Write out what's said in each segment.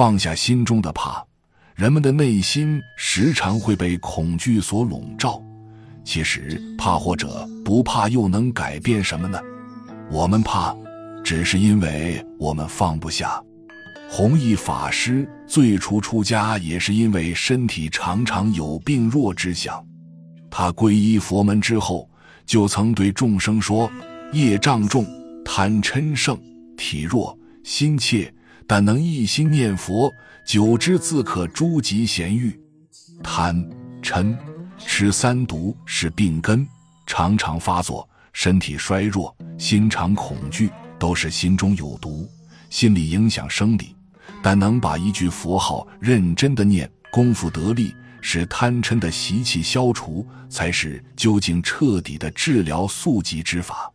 放下心中的怕，人们的内心时常会被恐惧所笼罩。其实，怕或者不怕，又能改变什么呢？我们怕，只是因为我们放不下。弘一法师最初出家，也是因为身体常常有病弱之想。他皈依佛门之后，就曾对众生说：“业障重，贪嗔盛，体弱，心怯，但能一心念佛，久之自可诸疾咸愈。贪嗔痴三毒是病根，常常发作，身体衰弱，心常恐惧，都是心中有毒，心理影响生理。但能把一句佛号认真的念，功夫得力。”使贪嗔的习气消除，才是究竟彻底的治疗速疾之法。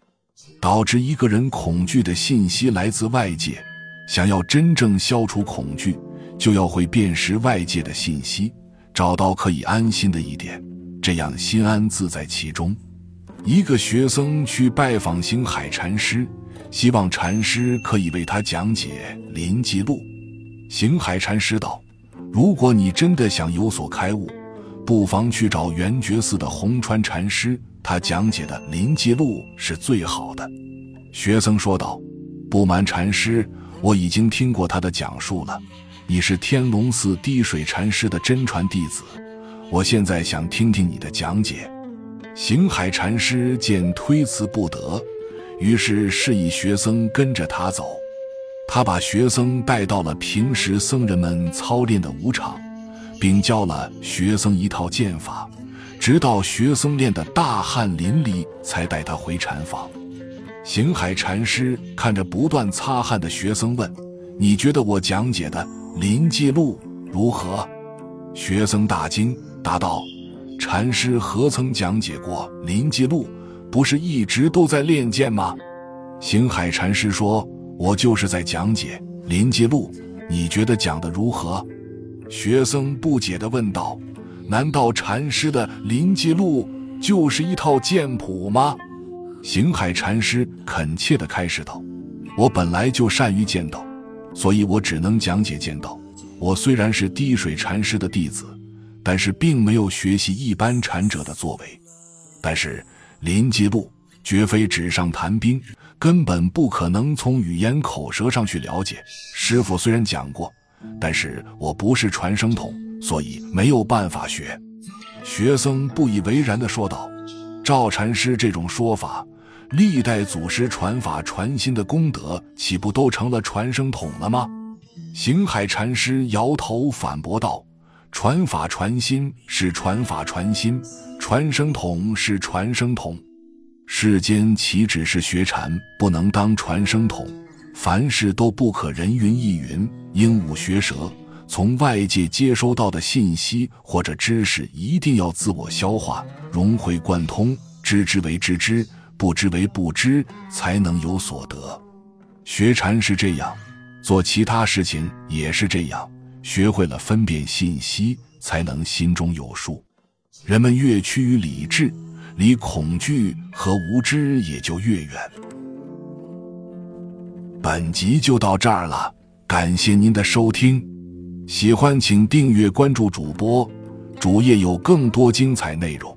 导致一个人恐惧的信息来自外界，想要真正消除恐惧，就要会辨识外界的信息，找到可以安心的一点，这样心安自在其中。一个学僧去拜访星海禅师，希望禅师可以为他讲解《临济录》。星海禅师道。如果你真的想有所开悟，不妨去找圆觉寺的红川禅师，他讲解的《临济录》是最好的。学僧说道：“不瞒禅师，我已经听过他的讲述了。你是天龙寺滴水禅师的真传弟子，我现在想听听你的讲解。”行海禅师见推辞不得，于是示意学僧跟着他走。他把学僧带到了平时僧人们操练的武场，并教了学僧一套剑法，直到学僧练得大汗淋漓，才带他回禅房。行海禅师看着不断擦汗的学僧问：“你觉得我讲解的《临济录》如何？”学僧大惊，答道：“禅师何曾讲解过《临济录》？不是一直都在练剑吗？”行海禅师说。我就是在讲解《临济录》，你觉得讲的如何？学僧不解地问道：“难道禅师的《临济录》就是一套剑谱吗？”行海禅师恳切地开示道：“我本来就善于剑道，所以我只能讲解剑道。我虽然是滴水禅师的弟子，但是并没有学习一般禅者的作为。但是《临济录》绝非纸上谈兵。”根本不可能从语言口舌上去了解。师傅虽然讲过，但是我不是传声筒，所以没有办法学。学僧不以为然地说道：“赵禅师这种说法，历代祖师传法传心的功德，岂不都成了传声筒了吗？”行海禅师摇头反驳道：“传法传心是传法传心，传声筒是传声筒。”世间岂止是学禅不能当传声筒，凡事都不可人云亦云、鹦鹉学舌。从外界接收到的信息或者知识，一定要自我消化、融会贯通，知之为知之，不知为不知，才能有所得。学禅是这样，做其他事情也是这样。学会了分辨信息，才能心中有数。人们越趋于理智。离恐惧和无知也就越远。本集就到这儿了，感谢您的收听，喜欢请订阅关注主播，主页有更多精彩内容。